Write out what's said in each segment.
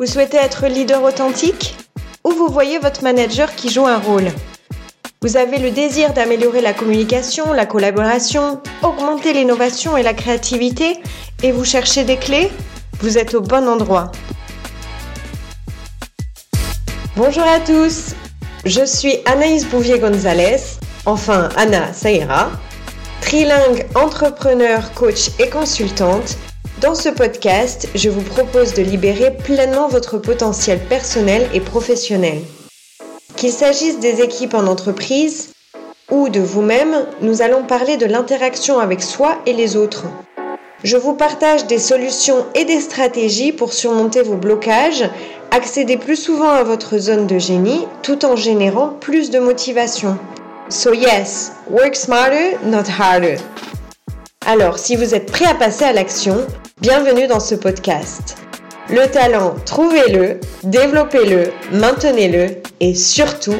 Vous souhaitez être leader authentique Ou vous voyez votre manager qui joue un rôle? Vous avez le désir d'améliorer la communication, la collaboration, augmenter l'innovation et la créativité et vous cherchez des clés? Vous êtes au bon endroit. Bonjour à tous, je suis Anaïs Bouvier-Gonzalez, enfin Anna, ça ira, trilingue, entrepreneur, coach et consultante dans ce podcast, je vous propose de libérer pleinement votre potentiel personnel et professionnel. Qu'il s'agisse des équipes en entreprise ou de vous-même, nous allons parler de l'interaction avec soi et les autres. Je vous partage des solutions et des stratégies pour surmonter vos blocages, accéder plus souvent à votre zone de génie tout en générant plus de motivation. So yes, work smarter, not harder. Alors, si vous êtes prêt à passer à l'action, bienvenue dans ce podcast. Le talent, trouvez-le, développez-le, maintenez-le et surtout,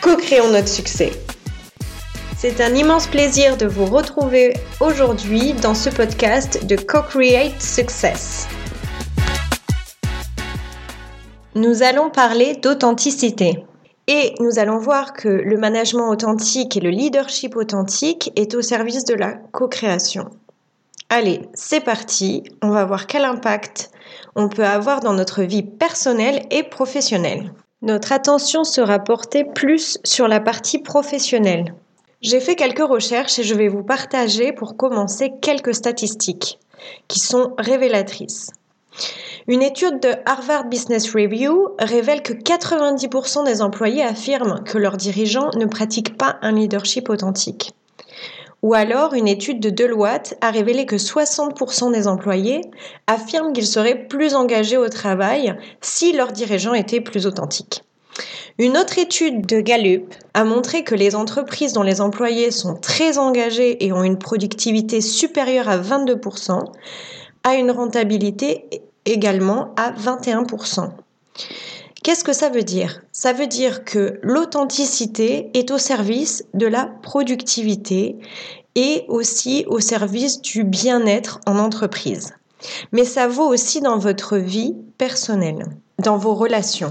co-créons notre succès. C'est un immense plaisir de vous retrouver aujourd'hui dans ce podcast de Co-Create Success. Nous allons parler d'authenticité. Et nous allons voir que le management authentique et le leadership authentique est au service de la co-création. Allez, c'est parti, on va voir quel impact on peut avoir dans notre vie personnelle et professionnelle. Notre attention sera portée plus sur la partie professionnelle. J'ai fait quelques recherches et je vais vous partager pour commencer quelques statistiques qui sont révélatrices. Une étude de Harvard Business Review révèle que 90% des employés affirment que leurs dirigeants ne pratiquent pas un leadership authentique. Ou alors, une étude de Deloitte a révélé que 60% des employés affirment qu'ils seraient plus engagés au travail si leurs dirigeants étaient plus authentiques. Une autre étude de Gallup a montré que les entreprises dont les employés sont très engagés et ont une productivité supérieure à 22% a une rentabilité également à 21%. Qu'est-ce que ça veut dire? Ça veut dire que l'authenticité est au service de la productivité et aussi au service du bien-être en entreprise. Mais ça vaut aussi dans votre vie personnelle, dans vos relations.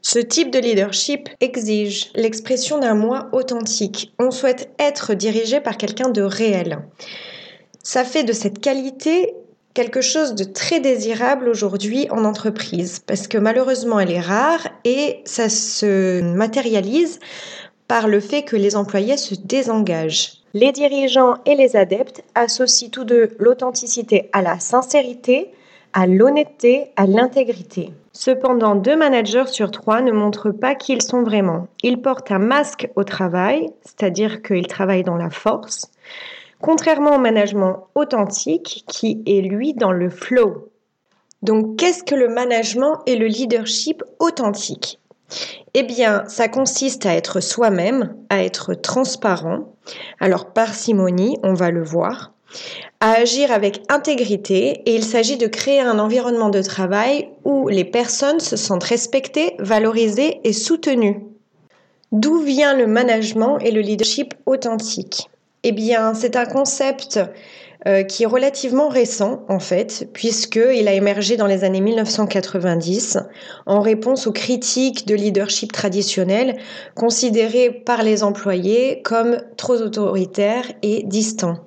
Ce type de leadership exige l'expression d'un moi authentique. On souhaite être dirigé par quelqu'un de réel. Ça fait de cette qualité quelque chose de très désirable aujourd'hui en entreprise parce que malheureusement elle est rare et ça se matérialise par le fait que les employés se désengagent. Les dirigeants et les adeptes associent tous deux l'authenticité à la sincérité, à l'honnêteté, à l'intégrité. Cependant, deux managers sur trois ne montrent pas qui ils sont vraiment. Ils portent un masque au travail, c'est-à-dire qu'ils travaillent dans la force, contrairement au management authentique qui est lui dans le flow. Donc qu'est-ce que le management et le leadership authentique? Eh bien, ça consiste à être soi-même, à être transparent. Alors parcimonie, on va le voir, à agir avec intégrité et il s'agit de créer un environnement de travail où les personnes se sentent respectées, valorisées et soutenues. D'où vient le management et le leadership authentique? Eh bien, c'est un concept euh, qui est relativement récent en fait, puisqu'il a émergé dans les années 1990 en réponse aux critiques de leadership traditionnel considérés par les employés comme trop autoritaires et distants.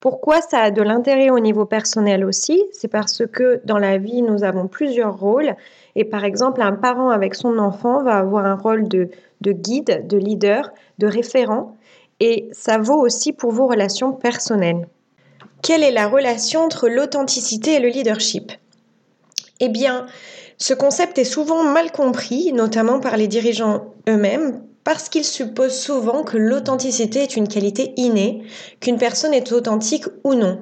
Pourquoi ça a de l'intérêt au niveau personnel aussi? C'est parce que dans la vie, nous avons plusieurs rôles. Et par exemple, un parent avec son enfant va avoir un rôle de guide, de leader, de référent et ça vaut aussi pour vos relations personnelles. Quelle est la relation entre l'authenticité et le leadership? Eh bien, ce concept est souvent mal compris, notamment par les dirigeants eux-mêmes, parce qu'ils supposent souvent que l'authenticité est une qualité innée, qu'une personne est authentique ou non.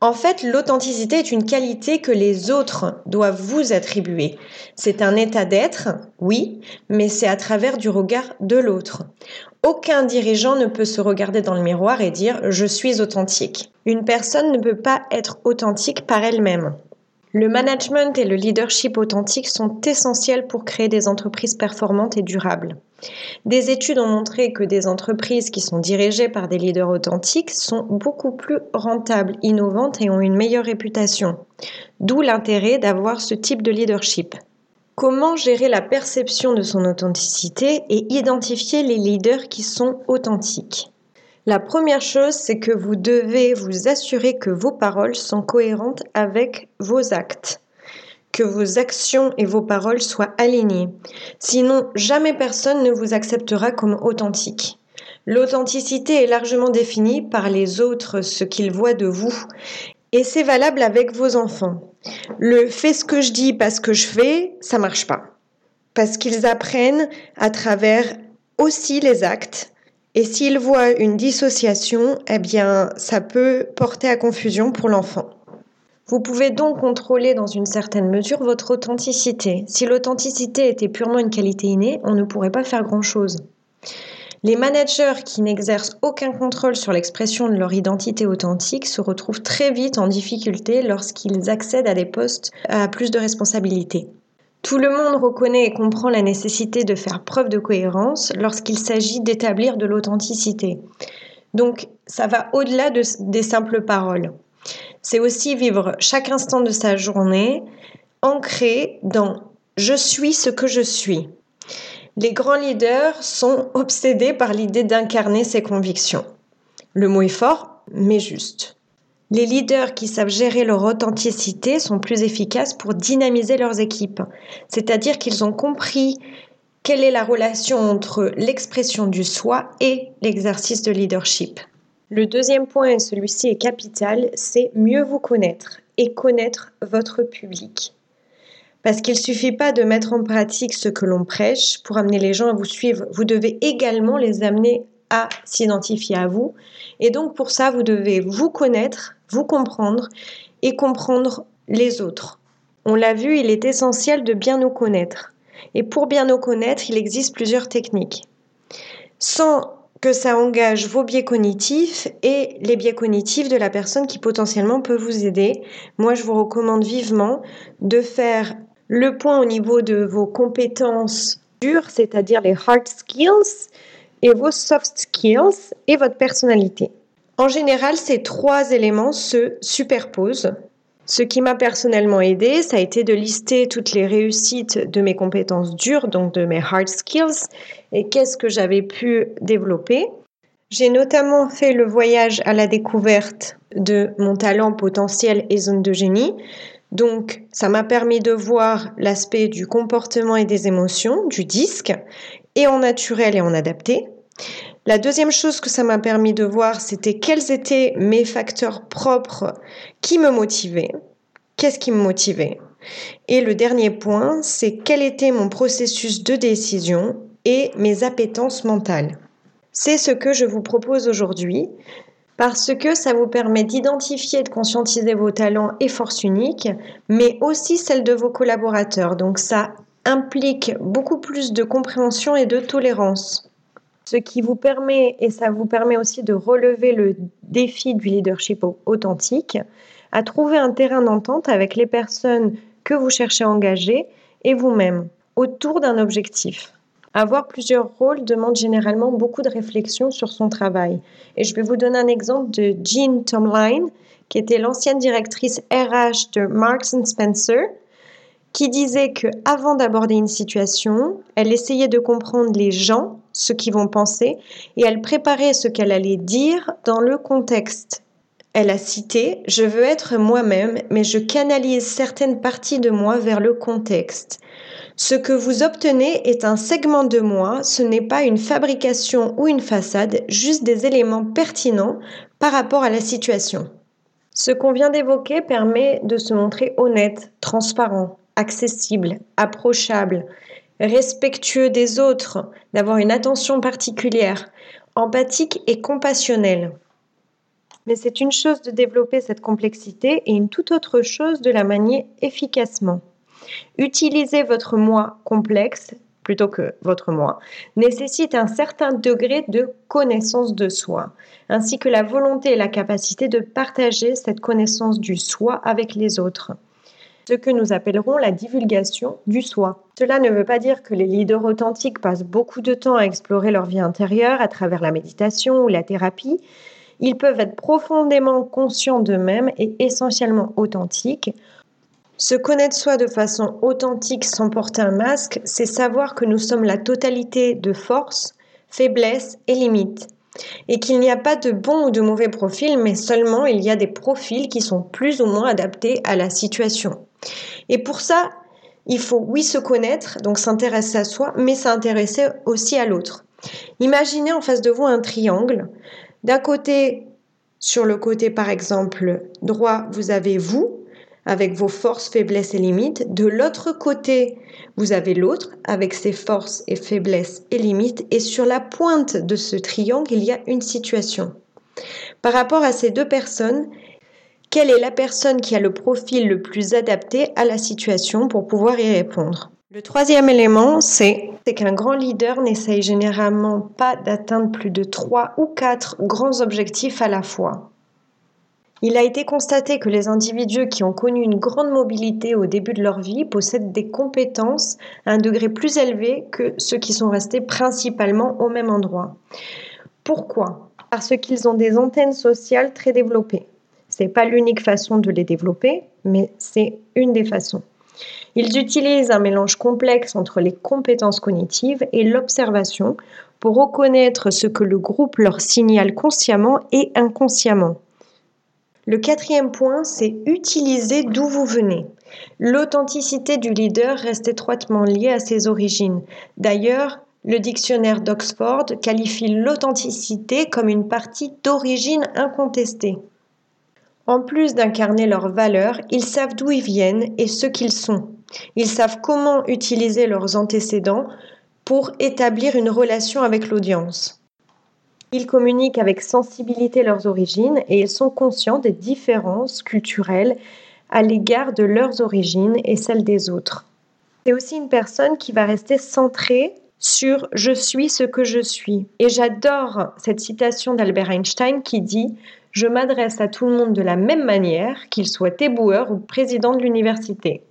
En fait, l'authenticité est une qualité que les autres doivent vous attribuer. C'est un état d'être, oui, mais c'est à travers du regard de l'autre. Aucun dirigeant ne peut se regarder dans le miroir et dire je suis authentique. Une personne ne peut pas être authentique par elle-même. Le management et le leadership authentique sont essentiels pour créer des entreprises performantes et durables. Des études ont montré que des entreprises qui sont dirigées par des leaders authentiques sont beaucoup plus rentables, innovantes et ont une meilleure réputation. D'où l'intérêt d'avoir ce type de leadership. Comment gérer la perception de son authenticité et identifier les leaders qui sont authentiques la première chose, c'est que vous devez vous assurer que vos paroles sont cohérentes avec vos actes, que vos actions et vos paroles soient alignées. Sinon, jamais personne ne vous acceptera comme authentique. L'authenticité est largement définie par les autres, ce qu'ils voient de vous. Et c'est valable avec vos enfants. Le fais ce que je dis parce que je fais, ça marche pas. Parce qu'ils apprennent à travers aussi les actes et s'il voit une dissociation, eh bien, ça peut porter à confusion pour l'enfant. Vous pouvez donc contrôler dans une certaine mesure votre authenticité. Si l'authenticité était purement une qualité innée, on ne pourrait pas faire grand-chose. Les managers qui n'exercent aucun contrôle sur l'expression de leur identité authentique se retrouvent très vite en difficulté lorsqu'ils accèdent à des postes à plus de responsabilités. Tout le monde reconnaît et comprend la nécessité de faire preuve de cohérence lorsqu'il s'agit d'établir de l'authenticité. Donc, ça va au-delà des simples paroles. C'est aussi vivre chaque instant de sa journée ancré dans je suis ce que je suis. Les grands leaders sont obsédés par l'idée d'incarner ses convictions. Le mot est fort, mais juste. Les leaders qui savent gérer leur authenticité sont plus efficaces pour dynamiser leurs équipes, c'est-à-dire qu'ils ont compris quelle est la relation entre l'expression du soi et l'exercice de leadership. Le deuxième point, et celui-ci est capital, c'est mieux vous connaître et connaître votre public. Parce qu'il ne suffit pas de mettre en pratique ce que l'on prêche pour amener les gens à vous suivre, vous devez également les amener à s'identifier à vous. Et donc pour ça, vous devez vous connaître, vous comprendre et comprendre les autres. On l'a vu, il est essentiel de bien nous connaître. Et pour bien nous connaître, il existe plusieurs techniques. Sans que ça engage vos biais cognitifs et les biais cognitifs de la personne qui potentiellement peut vous aider. Moi, je vous recommande vivement de faire le point au niveau de vos compétences dures, c'est-à-dire les hard skills, et vos soft skills et votre personnalité. En général, ces trois éléments se superposent. Ce qui m'a personnellement aidé, ça a été de lister toutes les réussites de mes compétences dures, donc de mes hard skills, et qu'est-ce que j'avais pu développer. J'ai notamment fait le voyage à la découverte de mon talent potentiel et zone de génie. Donc, ça m'a permis de voir l'aspect du comportement et des émotions, du disque, et en naturel et en adapté. La deuxième chose que ça m'a permis de voir, c'était quels étaient mes facteurs propres qui me motivaient. Qu'est-ce qui me motivait Et le dernier point, c'est quel était mon processus de décision et mes appétences mentales. C'est ce que je vous propose aujourd'hui parce que ça vous permet d'identifier et de conscientiser vos talents et forces uniques, mais aussi celles de vos collaborateurs. Donc ça implique beaucoup plus de compréhension et de tolérance. Ce qui vous permet, et ça vous permet aussi de relever le défi du leadership authentique, à trouver un terrain d'entente avec les personnes que vous cherchez à engager et vous-même autour d'un objectif. Avoir plusieurs rôles demande généralement beaucoup de réflexion sur son travail. Et je vais vous donner un exemple de Jean Tomline, qui était l'ancienne directrice RH de Marks Spencer, qui disait que avant d'aborder une situation, elle essayait de comprendre les gens, ce qu'ils vont penser, et elle préparait ce qu'elle allait dire dans le contexte. Elle a cité Je veux être moi-même, mais je canalise certaines parties de moi vers le contexte. Ce que vous obtenez est un segment de moi, ce n'est pas une fabrication ou une façade, juste des éléments pertinents par rapport à la situation. Ce qu'on vient d'évoquer permet de se montrer honnête, transparent, accessible, approchable, respectueux des autres, d'avoir une attention particulière, empathique et compassionnel. Mais c'est une chose de développer cette complexité et une toute autre chose de la manier efficacement. Utiliser votre moi complexe plutôt que votre moi nécessite un certain degré de connaissance de soi, ainsi que la volonté et la capacité de partager cette connaissance du soi avec les autres. ce que nous appellerons la divulgation du soi. Cela ne veut pas dire que les leaders authentiques passent beaucoup de temps à explorer leur vie intérieure à travers la méditation ou la thérapie. Ils peuvent être profondément conscients d'eux-mêmes et essentiellement authentiques. Se connaître soi de façon authentique sans porter un masque, c'est savoir que nous sommes la totalité de forces, faiblesses et limites et qu'il n'y a pas de bon ou de mauvais profil, mais seulement il y a des profils qui sont plus ou moins adaptés à la situation. Et pour ça, il faut, oui, se connaître, donc s'intéresser à soi, mais s'intéresser aussi à l'autre. Imaginez en face de vous un triangle. D'un côté, sur le côté par exemple droit, vous avez vous, avec vos forces, faiblesses et limites. De l'autre côté, vous avez l'autre avec ses forces et faiblesses et limites. Et sur la pointe de ce triangle, il y a une situation. Par rapport à ces deux personnes, quelle est la personne qui a le profil le plus adapté à la situation pour pouvoir y répondre? Le troisième élément, c'est qu'un grand leader n'essaye généralement pas d'atteindre plus de trois ou quatre grands objectifs à la fois. Il a été constaté que les individus qui ont connu une grande mobilité au début de leur vie possèdent des compétences à un degré plus élevé que ceux qui sont restés principalement au même endroit. Pourquoi? Parce qu'ils ont des antennes sociales très développées. Ce n'est pas l'unique façon de les développer, mais c'est une des façons. Ils utilisent un mélange complexe entre les compétences cognitives et l'observation pour reconnaître ce que le groupe leur signale consciemment et inconsciemment. Le quatrième point, c'est utiliser d'où vous venez. L'authenticité du leader reste étroitement liée à ses origines. D'ailleurs, le dictionnaire d'Oxford qualifie l'authenticité comme une partie d'origine incontestée. En plus d'incarner leurs valeurs, ils savent d'où ils viennent et ce qu'ils sont. Ils savent comment utiliser leurs antécédents pour établir une relation avec l'audience. Ils communiquent avec sensibilité leurs origines et ils sont conscients des différences culturelles à l'égard de leurs origines et celles des autres. C'est aussi une personne qui va rester centrée sur je suis ce que je suis. Et j'adore cette citation d'Albert Einstein qui dit Je m'adresse à tout le monde de la même manière, qu'il soit éboueur ou président de l'université.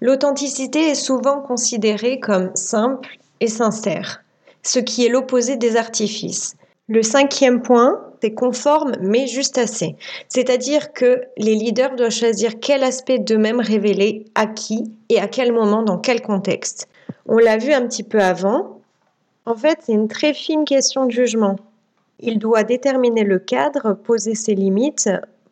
L'authenticité est souvent considérée comme simple et sincère, ce qui est l'opposé des artifices. Le cinquième point, c'est conforme mais juste assez. C'est-à-dire que les leaders doivent choisir quel aspect d'eux-mêmes révéler à qui et à quel moment, dans quel contexte. On l'a vu un petit peu avant. En fait, c'est une très fine question de jugement. Il doit déterminer le cadre, poser ses limites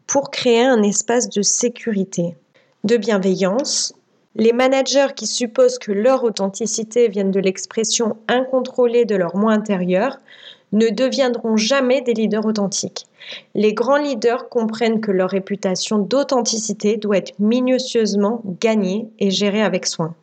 pour créer un espace de sécurité, de bienveillance. Les managers qui supposent que leur authenticité vienne de l'expression incontrôlée de leur moi intérieur ne deviendront jamais des leaders authentiques. Les grands leaders comprennent que leur réputation d'authenticité doit être minutieusement gagnée et gérée avec soin.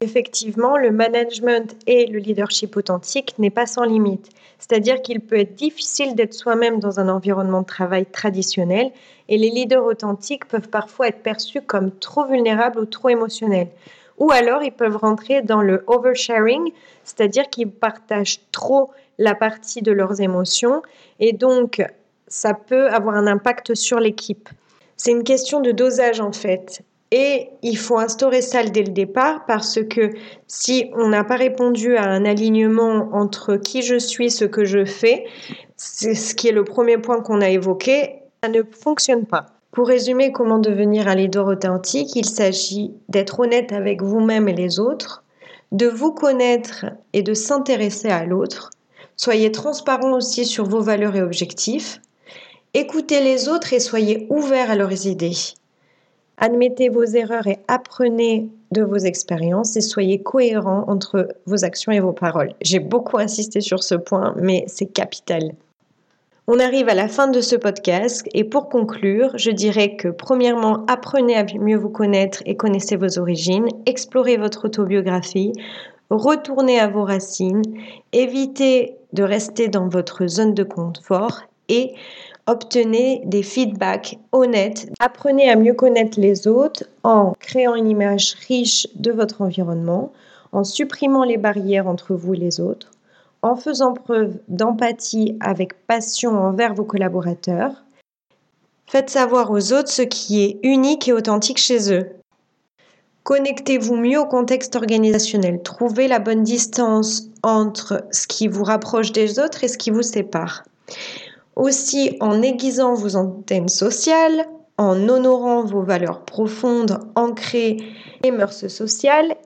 Effectivement, le management et le leadership authentique n'est pas sans limite. C'est-à-dire qu'il peut être difficile d'être soi-même dans un environnement de travail traditionnel et les leaders authentiques peuvent parfois être perçus comme trop vulnérables ou trop émotionnels. Ou alors ils peuvent rentrer dans le oversharing, c'est-à-dire qu'ils partagent trop la partie de leurs émotions et donc ça peut avoir un impact sur l'équipe. C'est une question de dosage en fait. Et il faut instaurer ça dès le départ parce que si on n'a pas répondu à un alignement entre qui je suis, ce que je fais, c'est ce qui est le premier point qu'on a évoqué, ça ne fonctionne pas. Pour résumer comment devenir un leader authentique, il s'agit d'être honnête avec vous-même et les autres, de vous connaître et de s'intéresser à l'autre, Soyez transparent aussi sur vos valeurs et objectifs. Écoutez les autres et soyez ouverts à leurs idées. Admettez vos erreurs et apprenez de vos expériences et soyez cohérents entre vos actions et vos paroles. J'ai beaucoup insisté sur ce point, mais c'est capital. On arrive à la fin de ce podcast et pour conclure, je dirais que premièrement, apprenez à mieux vous connaître et connaissez vos origines, explorez votre autobiographie, retournez à vos racines, évitez de rester dans votre zone de confort et obtenez des feedbacks honnêtes. Apprenez à mieux connaître les autres en créant une image riche de votre environnement, en supprimant les barrières entre vous et les autres, en faisant preuve d'empathie avec passion envers vos collaborateurs. Faites savoir aux autres ce qui est unique et authentique chez eux. Connectez-vous mieux au contexte organisationnel. Trouvez la bonne distance entre ce qui vous rapproche des autres et ce qui vous sépare. Aussi en aiguisant vos antennes sociales, en honorant vos valeurs profondes, ancrées et mœurs sociales.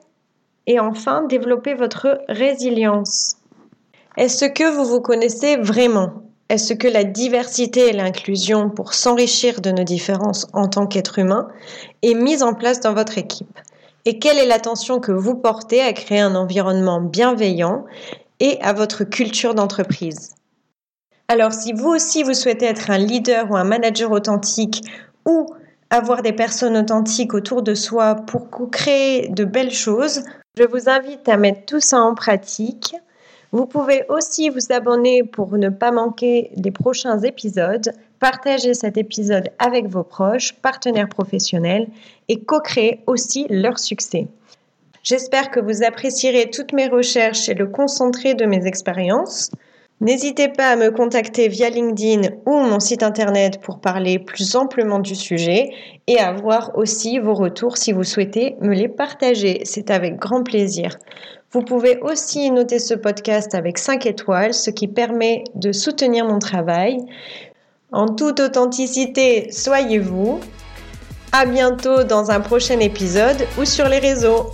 Et enfin, développez votre résilience. Est-ce que vous vous connaissez vraiment? Est-ce que la diversité et l'inclusion pour s'enrichir de nos différences en tant qu'être humain est mise en place dans votre équipe? Et quelle est l'attention que vous portez à créer un environnement bienveillant et à votre culture d'entreprise? Alors si vous aussi vous souhaitez être un leader ou un manager authentique ou avoir des personnes authentiques autour de soi pour créer de belles choses, je vous invite à mettre tout ça en pratique. Vous pouvez aussi vous abonner pour ne pas manquer les prochains épisodes, partager cet épisode avec vos proches, partenaires professionnels et co-créer aussi leur succès. J'espère que vous apprécierez toutes mes recherches et le concentré de mes expériences. N'hésitez pas à me contacter via LinkedIn ou mon site internet pour parler plus amplement du sujet et à voir aussi vos retours si vous souhaitez me les partager. C'est avec grand plaisir. Vous pouvez aussi noter ce podcast avec 5 étoiles, ce qui permet de soutenir mon travail. En toute authenticité, soyez vous. À bientôt dans un prochain épisode ou sur les réseaux.